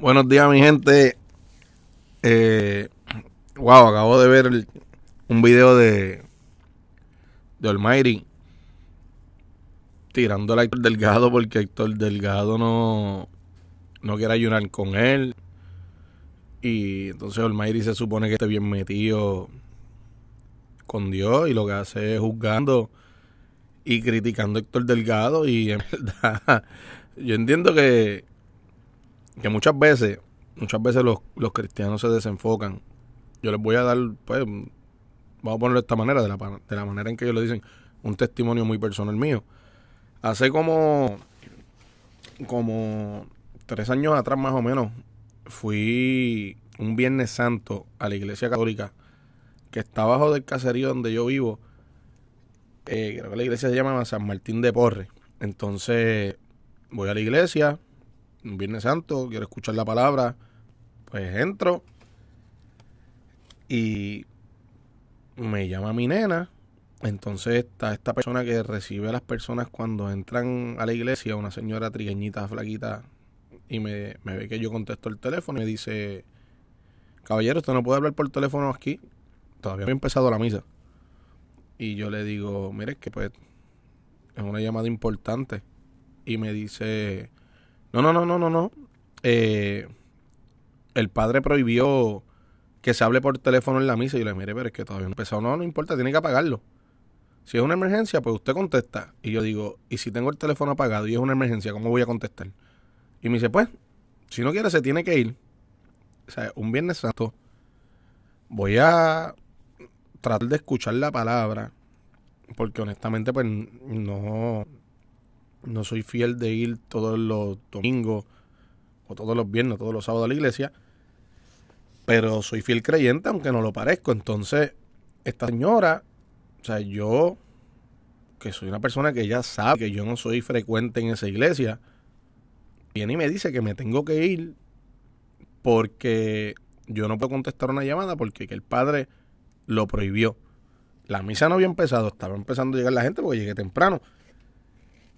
Buenos días, mi gente. Eh, wow, acabo de ver un video de, de Almighty tirando a Héctor Delgado porque Héctor Delgado no, no quiere ayunar con él. Y entonces Almighty se supone que esté bien metido con Dios y lo que hace es juzgando y criticando a Héctor Delgado. Y en verdad, yo entiendo que que muchas veces, muchas veces los, cristianos se desenfocan. Yo les voy a dar, pues, vamos a ponerlo de esta manera, de la, de la manera en que ellos le dicen, un testimonio muy personal mío. Hace como, como tres años atrás más o menos, fui un Viernes Santo a la iglesia católica que está abajo del caserío donde yo vivo. Eh, creo que la iglesia se llama San Martín de Porre. Entonces voy a la iglesia, Viernes Santo, quiero escuchar la palabra, pues entro y me llama mi nena. Entonces está esta persona que recibe a las personas cuando entran a la iglesia, una señora trigueñita, flaquita, y me, ve que yo contesto el teléfono y me dice, caballero, usted no puede hablar por teléfono aquí. Todavía no he empezado la misa. Y yo le digo, mire, que pues es una llamada importante. Y me dice, no, no, no, no, no, no. Eh, el padre prohibió que se hable por teléfono en la misa y yo le mire, pero es que todavía no ha empezado. No, no importa, tiene que apagarlo. Si es una emergencia, pues usted contesta. Y yo digo, ¿y si tengo el teléfono apagado y es una emergencia, cómo voy a contestar? Y me dice, pues, si no quiere, se tiene que ir. O sea, un Viernes Santo voy a tratar de escuchar la palabra, porque honestamente, pues no, no soy fiel de ir todos los domingos o todos los viernes, todos los sábados a la iglesia, pero soy fiel creyente aunque no lo parezco. Entonces, esta señora, o sea, yo, que soy una persona que ya sabe que yo no soy frecuente en esa iglesia, viene y me dice que me tengo que ir porque yo no puedo contestar una llamada porque el padre lo prohibió. La misa no había empezado, estaba empezando a llegar la gente porque llegué temprano.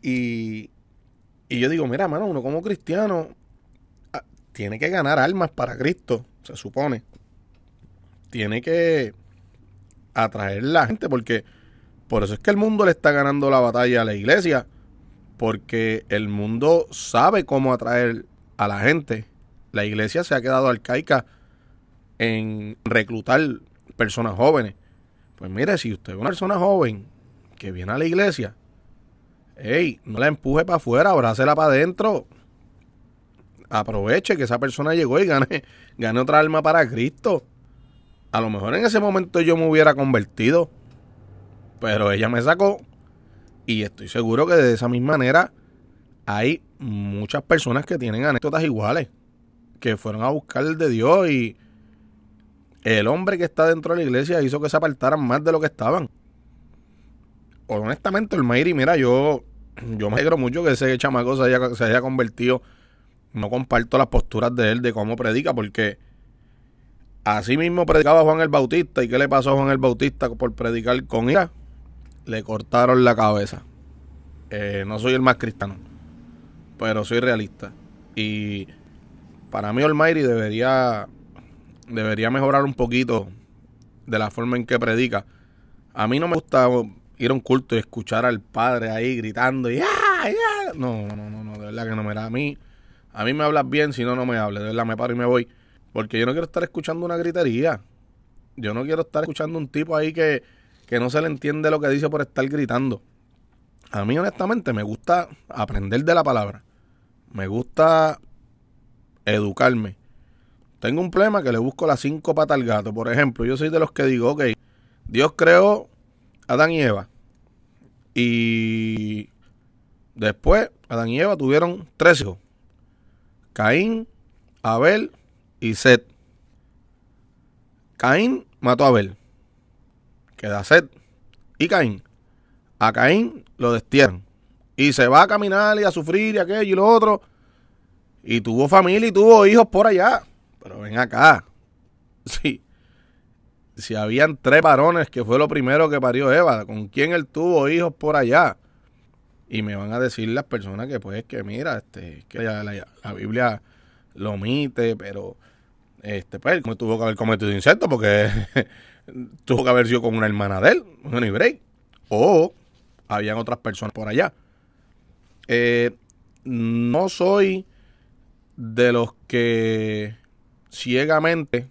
Y, yo digo, mira, mano, uno como cristiano ah, tiene que ganar almas para Cristo, se supone. Tiene que atraer la gente, porque por eso es que el mundo le está ganando la batalla a la iglesia, porque el mundo sabe cómo atraer a la gente. La iglesia se ha quedado arcaica en reclutar personas jóvenes. Pues mire, si usted es una persona joven que viene a la iglesia, Ey, no la empuje para afuera, abrácela para adentro. Aproveche que esa persona llegó y gane, gane otra alma para Cristo. A lo mejor en ese momento yo me hubiera convertido. Pero ella me sacó. Y estoy seguro que de esa misma manera hay muchas personas que tienen anécdotas iguales. Que fueron a buscar de Dios y el hombre que está dentro de la iglesia hizo que se apartaran más de lo que estaban. Honestamente, el Mayri, mira, yo yo me alegro mucho que ese chamaco se haya, se haya convertido. No comparto las posturas de él de cómo predica, porque así mismo predicaba Juan el Bautista. ¿Y qué le pasó a Juan el Bautista por predicar con ira? Le cortaron la cabeza. Eh, no soy el más cristiano, pero soy realista. Y para mí, Almighty debería, debería mejorar un poquito de la forma en que predica. A mí no me gusta ir a un culto y escuchar al padre ahí gritando y No, no, no, no, de verdad que no me da. A mí, a mí me hablas bien, si no, no me hables. De verdad, me paro y me voy. Porque yo no quiero estar escuchando una gritería. Yo no quiero estar escuchando un tipo ahí que, que no se le entiende lo que dice por estar gritando. A mí, honestamente, me gusta aprender de la palabra. Me gusta educarme. Tengo un problema que le busco las cinco patas al gato. Por ejemplo, yo soy de los que digo, ok, Dios creó a Adán y Eva. Y después Adán y Eva tuvieron tres hijos. Caín, Abel y Seth. Caín mató a Abel. Queda Seth y Caín. A Caín lo destierran. Y se va a caminar y a sufrir y aquello y lo otro. Y tuvo familia y tuvo hijos por allá. Pero ven acá. Sí si habían tres varones, que fue lo primero que parió Eva, con quién él tuvo hijos por allá. Y me van a decir las personas que pues que mira, este, que la, Biblia lo omite, pero este pues como tuvo que haber cometido insecto porque tuvo que haber sido con una hermana de él, un break, o habían otras personas por allá. Eh, no soy de los que ciegamente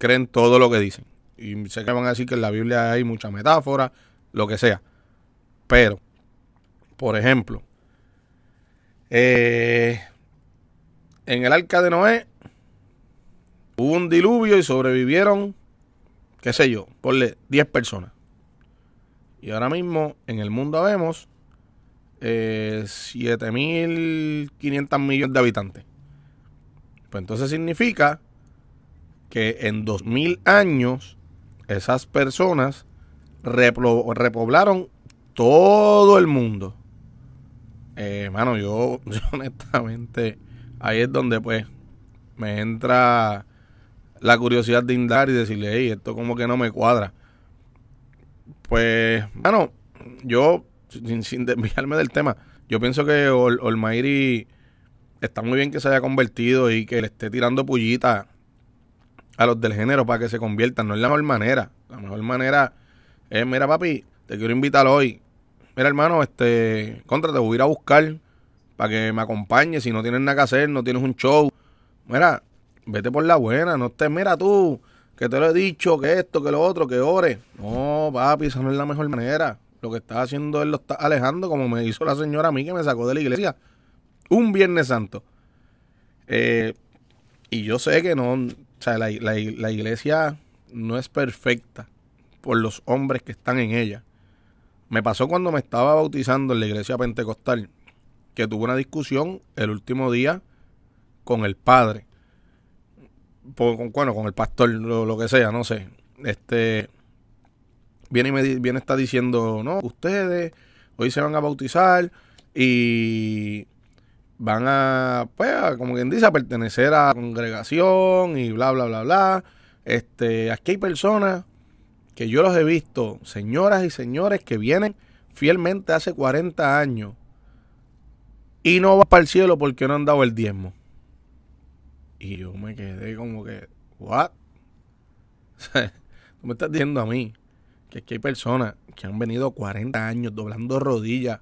creen todo lo que dicen. Y sé que van a decir que en la Biblia hay mucha metáfora, lo que sea. Pero, por ejemplo, eh, en el arca de Noé hubo un diluvio y sobrevivieron, qué sé yo, ponle 10 personas. Y ahora mismo en el mundo vemos eh, 7.500 millones de habitantes. Pues entonces significa que en 2.000 años esas personas repoblaron todo el mundo. Eh, mano, yo, honestamente, ahí es donde pues me entra la curiosidad de indagar y decirle, hey, esto como que no me cuadra. Pues, mano, yo, sin, sin desviarme del tema, yo pienso que Olmairi está muy bien que se haya convertido y que le esté tirando pullita a los del género para que se conviertan. No es la mejor manera. La mejor manera es, mira papi, te quiero invitar hoy. Mira hermano, este, contra, te voy a ir a buscar para que me acompañes. Si no tienes nada que hacer, no tienes un show. Mira, vete por la buena, no estés, mira tú, que te lo he dicho, que esto, que lo otro, que ore. No, papi, esa no es la mejor manera. Lo que está haciendo él lo está alejando, como me hizo la señora a mí que me sacó de la iglesia un Viernes Santo. Eh, y yo sé que no, o sea, la, iglesia no es perfecta por los hombres que están en ella. Me pasó cuando me estaba bautizando en la iglesia pentecostal, que tuve una discusión el último día con el padre, con, bueno, con el pastor, lo, lo, que sea, no sé. Este viene y me viene está diciendo, no, ustedes hoy se van a bautizar y van a, pues, como quien dice, a pertenecer a la congregación y bla, bla, bla, bla. Este, aquí hay personas que yo los he visto, señoras y señores que vienen fielmente hace 40 años y no van para el cielo porque no han dado el diezmo. Y yo me quedé como que, ¿what? Tú me estás diciendo a mí que aquí hay personas que han venido 40 años doblando rodillas,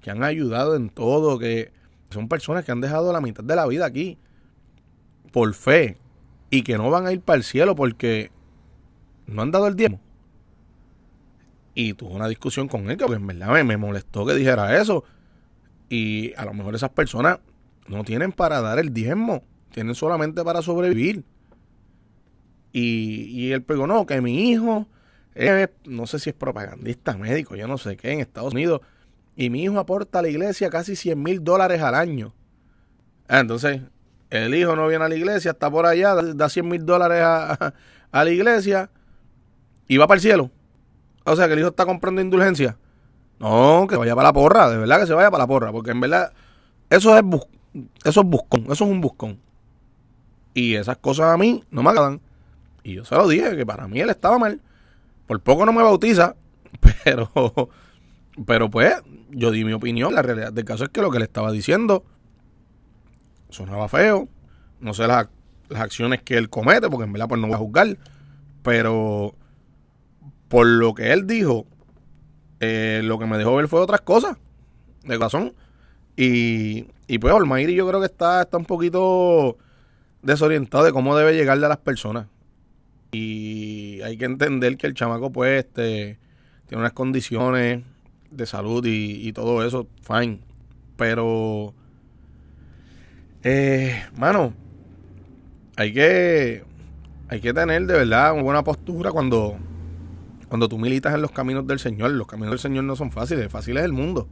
que han ayudado en todo, que son personas que han dejado la mitad de la vida aquí por fe y que no van a ir para el cielo porque no han dado el diezmo. Y tuve una discusión con él que en verdad me, molestó que dijera eso. Y a lo mejor esas personas no tienen para dar el diezmo, tienen solamente para sobrevivir. Y, y él pegó, no, que mi hijo, es, no sé si es propagandista médico, yo no sé qué, en Estados Unidos, y mi hijo aporta a la iglesia casi 100 mil dólares al año. Ah, entonces, el hijo no viene a la iglesia, está por allá, da 100 mil dólares a, la iglesia y va para el cielo. O sea, que el hijo está comprando indulgencia. No, que vaya para la porra, de verdad que se vaya para la porra, porque en verdad eso es, eso es buscón, eso es un buscón. Y esas cosas a mí no me agradan. Y yo se lo dije, que para mí él estaba mal. Por poco no me bautiza, pero pero pues, yo di mi opinión. La realidad del caso es que lo que le estaba diciendo sonaba feo. No sé las, acciones que él comete, porque en verdad pues no voy a juzgar. Pero por lo que él dijo, eh, lo que me dejó ver fue otras cosas. De corazón. Y, y pues Olmairi yo creo que está, está un poquito desorientado de cómo debe llegarle a las personas. Y hay que entender que el chamaco pues este, tiene unas condiciones de salud y, todo eso, fine. Pero, eh, mano, hay que, hay que tener de verdad una buena postura cuando, cuando tú militas en los caminos del Señor. Los caminos del Señor no son fáciles, fácil es el mundo.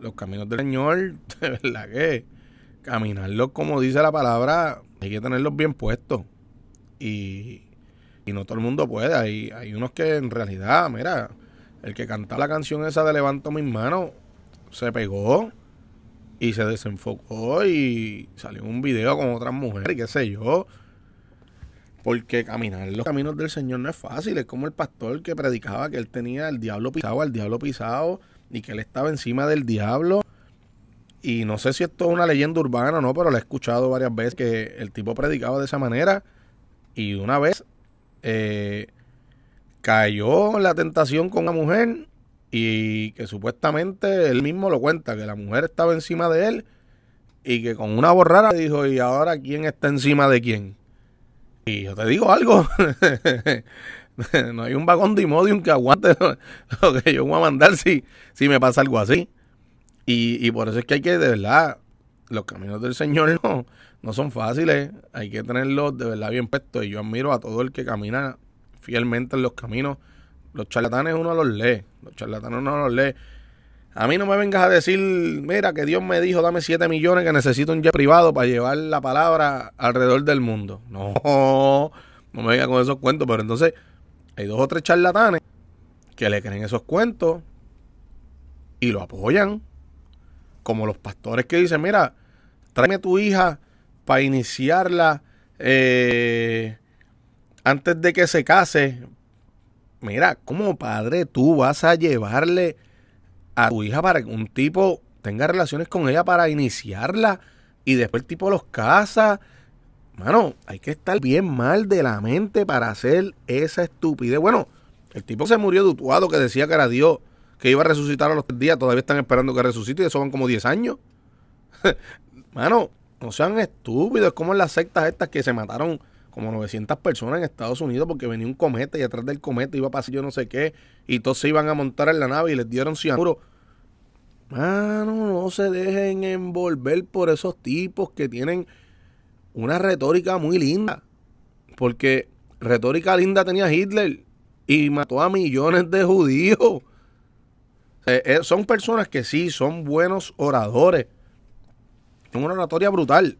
Los caminos del Señor, de verdad que caminarlos como dice la palabra, hay que tenerlos bien puestos. Y, y no todo el mundo puede. Hay, hay unos que en realidad, mira, el que canta la canción esa de Levanto mis manos se pegó y se desenfocó y salió un video con otras mujeres y qué sé yo. Porque caminar los caminos del Señor no es fácil. Es como el pastor que predicaba que él tenía el diablo pisado, al diablo pisado y que él estaba encima del diablo. y no sé si esto es una leyenda urbana o no, pero lo he escuchado varias veces que el tipo predicaba de esa manera y una vez eh, cayó en la tentación con una mujer y que supuestamente él mismo lo cuenta, que la mujer estaba encima de él y que con una borrara dijo, ¿y ahora quién está encima de quién? Y yo te digo algo, no hay un vagón de Imodium que aguante lo, que yo voy a mandar si, si me pasa algo así. Y, y por eso es que hay que, de verdad, los caminos del Señor no, no son fáciles, hay que tenerlos de verdad bien puestos. Y yo admiro a todo el que camina fielmente en los caminos. Los charlatanes uno los lee, los charlatanes uno los lee. A mí no me vengas a decir, mira, que Dios me dijo, dame 7 millones, que necesito un jet privado para llevar la palabra alrededor del mundo. No, no me vengas con esos cuentos, pero entonces hay dos o tres charlatanes que le creen esos cuentos y lo apoyan como los pastores que dicen, mira, tráeme tu hija para iniciarla eh, antes de que se case. Mira, como padre tú vas a llevarle a tu hija para que un tipo tenga relaciones con ella para iniciarla y después el tipo los casa. Mano, hay que estar bien mal de la mente para hacer esa estupidez. Bueno, el tipo se murió de Utuado que decía que era Dios que iba a resucitar a los tres días, todavía están esperando que resucite y eso van como 10 años. Mano, no sean estúpidos, es como en las sectas estas que se mataron como 900 personas en Estados Unidos porque venía un cometa y atrás del cometa iba a pasar yo no sé qué y todos se iban a montar en la nave y les dieron cianuro. Mano, no se dejen envolver por esos tipos que tienen una retórica muy linda. Porque retórica linda tenía Hitler y mató a millones de judíos. Eh, son personas que sí, son buenos oradores. Son una oratoria brutal.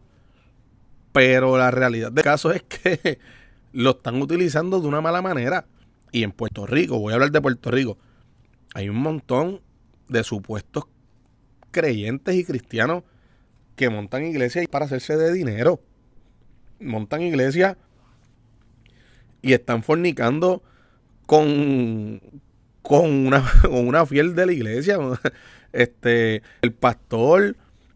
Pero la realidad del caso es que lo están utilizando de una mala manera. Y en Puerto Rico, voy a hablar de Puerto Rico, hay un montón de supuestos creyentes y cristianos que montan iglesias para hacerse de dinero. Montan iglesias y están fornicando con, con una, con una fiel de la iglesia. Este, el pastor,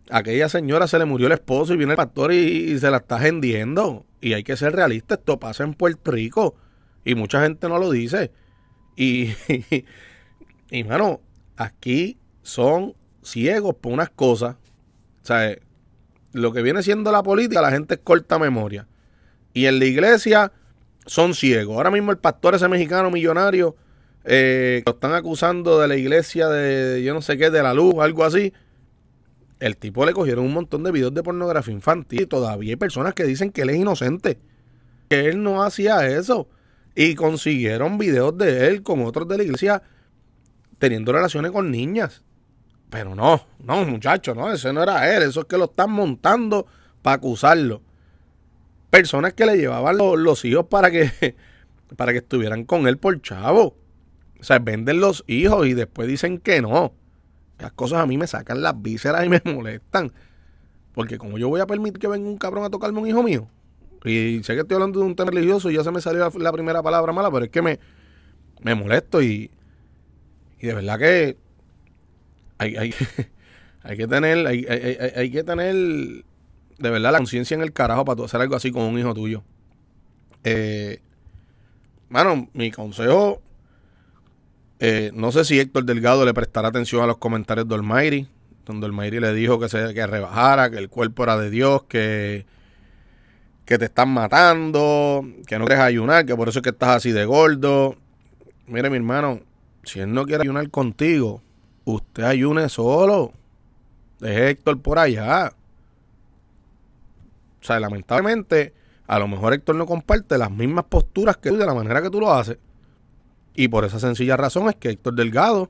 aquella señora se le murió el esposo y viene el pastor y, se la está vendiendo. Y hay que ser realista, esto pasa en Puerto Rico y mucha gente no lo dice. Y, y, mano, aquí son ciegos por unas cosas. O sea, lo que viene siendo la política, la gente es corta memoria. Y en la iglesia son ciegos. Ahora mismo el pastor ese mexicano millonario eh, lo están acusando de la iglesia de yo no sé qué, de la luz, algo así. El tipo le cogieron un montón de videos de pornografía infantil y todavía hay personas que dicen que él es inocente, que él no hacía eso. Y consiguieron videos de él con otros de la iglesia teniendo relaciones con niñas. Pero no, no, muchachos, no, ese no era él, eso es que lo están montando para acusarlo. Personas que le llevaban los, hijos para que, para que estuvieran con él por chavo. O sea, venden los hijos y después dicen que no. Las cosas a mí me sacan las vísceras y me molestan. Porque como yo voy a permitir que venga un cabrón a tocarme un hijo mío. Y sé que estoy hablando de un tema religioso y ya se me salió la, primera palabra mala, pero es que me, me molesto y, y de verdad que hay, hay, hay que tener, hay, hay, que tener de verdad la conciencia en el carajo para hacer algo así con un hijo tuyo. Eh, mano, mi consejo eh, no sé si Héctor Delgado le prestará atención a los comentarios de Olmairi, donde Olmairi le dijo que se que rebajara, que el cuerpo era de Dios, que, que te están matando, que no quieres ayunar, que por eso es que estás así de gordo. Mire, mi hermano, si él no quiere ayunar contigo, usted ayune solo. Deje Héctor por allá. O sea, lamentablemente, a lo mejor Héctor no comparte las mismas posturas que tú de la manera que tú lo haces. Y por esa sencilla razón es que Héctor Delgado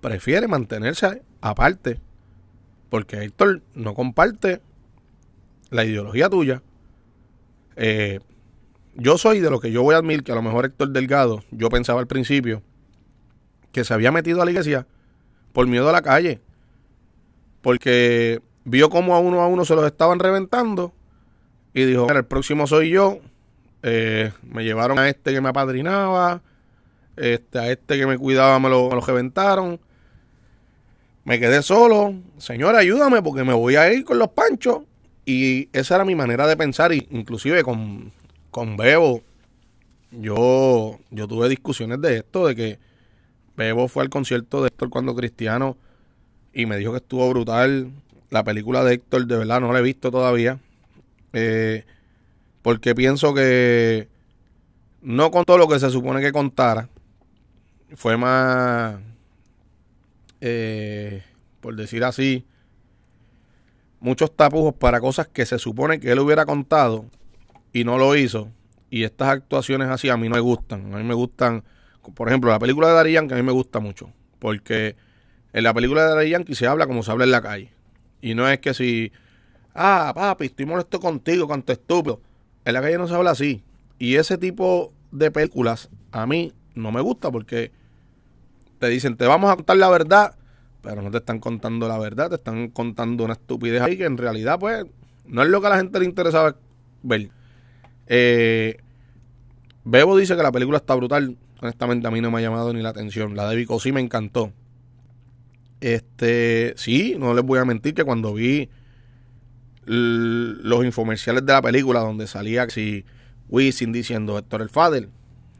prefiere mantenerse aparte. Porque Héctor no comparte la ideología tuya. Eh, yo soy de lo que yo voy a admitir que a lo mejor Héctor Delgado, yo pensaba al principio, que se había metido a la iglesia por miedo a la calle. Porque vio como a uno a uno se los estaban reventando y dijo, el próximo soy yo. Eh, me llevaron a este que me apadrinaba este, a este que me cuidaba me lo, me reventaron. Me quedé solo. Señora, ayúdame porque me voy a ir con los panchos. Y esa era mi manera de pensar. Y inclusive con, con Bebo, yo, yo tuve discusiones de esto, de que Bebo fue al concierto de Héctor cuando Cristiano y me dijo que estuvo brutal. La película de Héctor, de verdad, no la he visto todavía. Eh, porque pienso que no contó lo que se supone que contara. Fue más, eh, por decir así, muchos tapujos para cosas que se supone que él hubiera contado y no lo hizo. Y estas actuaciones así a mí no me gustan. A mí me gustan por ejemplo, la película de Dari que a mí me gusta mucho, porque en la película de Dari Yankee se habla como se habla en la calle. Y no es que si, ah, papi, estoy molesto contigo, canto estúpido. En la calle no se habla así. Y ese tipo de películas a mí no me gusta porque te dicen, te vamos a contar la verdad, pero no te están contando la verdad, te están contando una estupidez ahí que en realidad, pues, no es lo que a la gente le interesaba ver. Eh, Bebo dice que la película está brutal honestamente a mí no me ha llamado ni la atención. La de Vico sí me encantó. Este, sí, no les voy a mentir que cuando vi los infomerciales de la película donde salía si Wisin diciendo Héctor el Fader,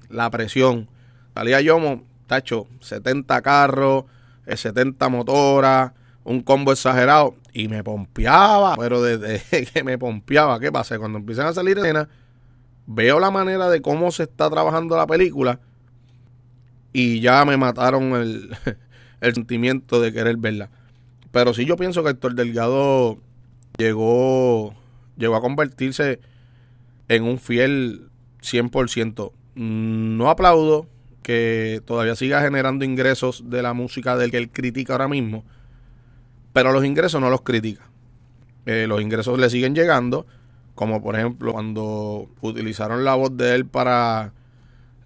la presión, salía Yomo, tacho, 70 carros, 70 motoras, un combo exagerado y me pompeaba, pero desde que me pompeaba, ¿qué pasa? Cuando empiezan a salir escenas, veo la manera de cómo se está trabajando la película y ya me mataron el, sentimiento de querer verla. Pero sí yo pienso que Héctor Delgado llegó, llegó a convertirse en un fiel 100%. No aplaudo que todavía siga generando ingresos de la música del que él critica ahora mismo, pero los ingresos no los critica. Eh, los ingresos le siguen llegando, como por ejemplo cuando utilizaron la voz de él para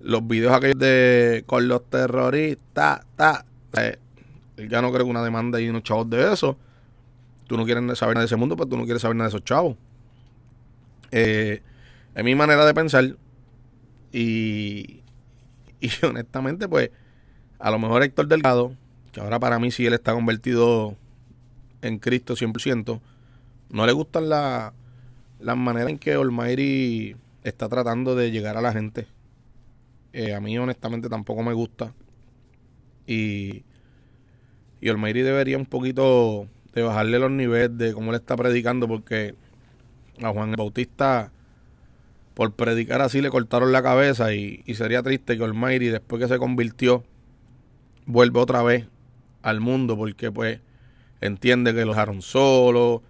los videos aquellos de con los terroristas, ta, eh, ya no creo que una demanda y unos chavos de eso. Tú no quieres saber nada de ese mundo, pues tú no quieres saber nada de esos chavos. Eh, es mi manera de pensar. Y, y honestamente, pues, a lo mejor Héctor Delgado, que ahora para mí sí él está convertido en Cristo 100%, no le gustan la, las maneras en que Olmairi está tratando de llegar a la gente. Eh, a mí honestamente tampoco me gusta. Y, y Olmeiri debería un poquito de bajarle los niveles de cómo le está predicando porque a Juan Bautista por predicar así le cortaron la cabeza y, sería triste que Olmeiri después que se convirtió vuelva otra vez al mundo porque pues entiende que lo dejaron solo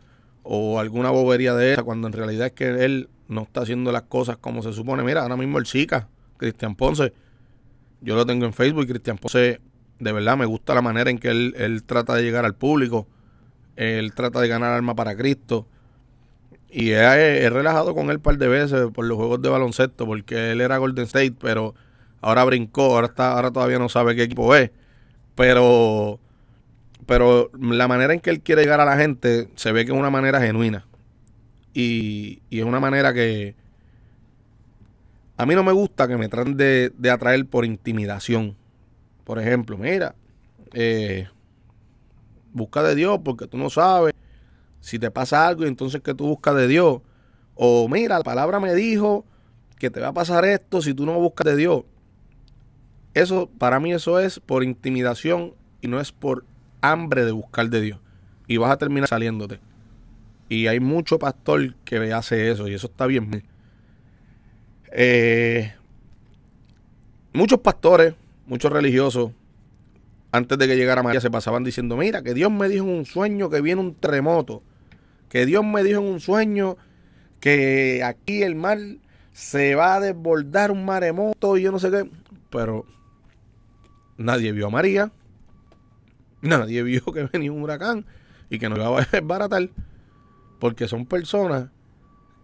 o alguna bobería de esa cuando en realidad es que él no está haciendo las cosas como se supone. Mira, ahora mismo el chica Cristian Ponce. Yo lo tengo en Facebook y Cristian Ponce, de verdad, me gusta la manera en que él, trata de llegar al público. Él trata de ganar alma para Cristo. Y he, relajado con él un par de veces por los juegos de baloncesto, porque él era Golden State, pero ahora brincó, ahora, está, ahora todavía no sabe qué equipo es. Pero, pero la manera en que él quiere llegar a la gente se ve que es una manera genuina. Y, y es una manera que, a mí no me gusta que me traten de, atraer por intimidación. Por ejemplo, mira, eh, busca de Dios porque tú no sabes si te pasa algo entonces que tú buscas de Dios. O mira, la palabra me dijo que te va a pasar esto si tú no buscas de Dios. Eso, para mí eso es por intimidación y no es por hambre de buscar de Dios. Y vas a terminar saliéndote. Y hay mucho pastor que hace eso y eso está bien. Eh, muchos pastores, muchos religiosos, antes de que llegara María, se pasaban diciendo, mira, que Dios me dijo en un sueño que viene un terremoto, que Dios me dijo en un sueño que aquí el mar se va a desbordar un maremoto y yo no sé qué, pero nadie vio a María, nadie vio que venía un huracán y que nos iba a desbaratar, porque son personas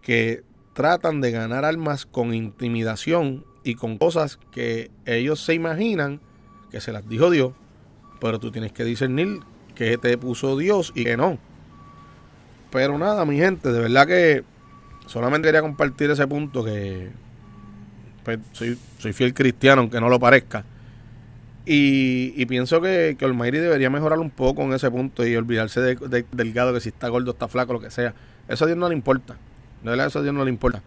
que tratan de ganar almas con intimidación y con cosas que ellos se imaginan que se las dijo Dios, pero tú tienes que discernir que te puso Dios y que no. Pero nada, mi gente, de verdad que solamente quería compartir ese punto que pues, soy, soy fiel cristiano, aunque no lo parezca. Y, pienso que, que Olmairi debería mejorar un poco en ese punto y olvidarse de, Delgado, que si está gordo, está flaco, lo que sea. Eso a Dios no le importa. De verdad, eso a Dios no le importa.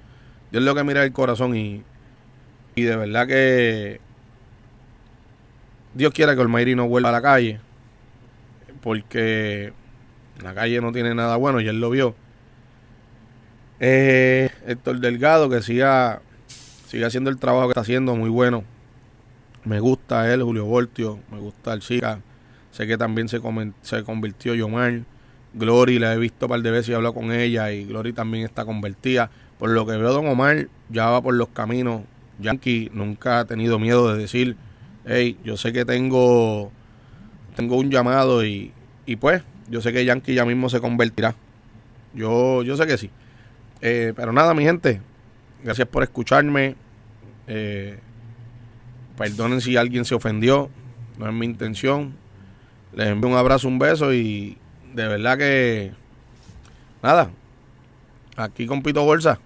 Dios lo que mira el corazón y, y de verdad que Dios quiera que Olmairi no vuelva a la calle. Porque la calle no tiene nada bueno y él lo vio. Eh, Héctor Delgado, que siga, siga haciendo el trabajo que está haciendo, muy bueno. Me gusta él, Julio Voltio, me gusta el chica. Sé que también se, se convirtió Yomar. Glory, la he visto un par de veces y he hablado con ella y Glory también está convertida. Por lo que veo, Don Omar ya va por los caminos. Yankee nunca ha tenido miedo de decir, hey, yo sé que tengo, tengo un llamado y, y pues, yo sé que Yankee ya mismo se convertirá. Yo, yo sé que sí. Eh, pero nada, mi gente, gracias por escucharme. Eh, perdonen si alguien se ofendió, no es mi intención. Les envío un abrazo, un beso y de verdad que nada. Aquí con Pito Bolsa.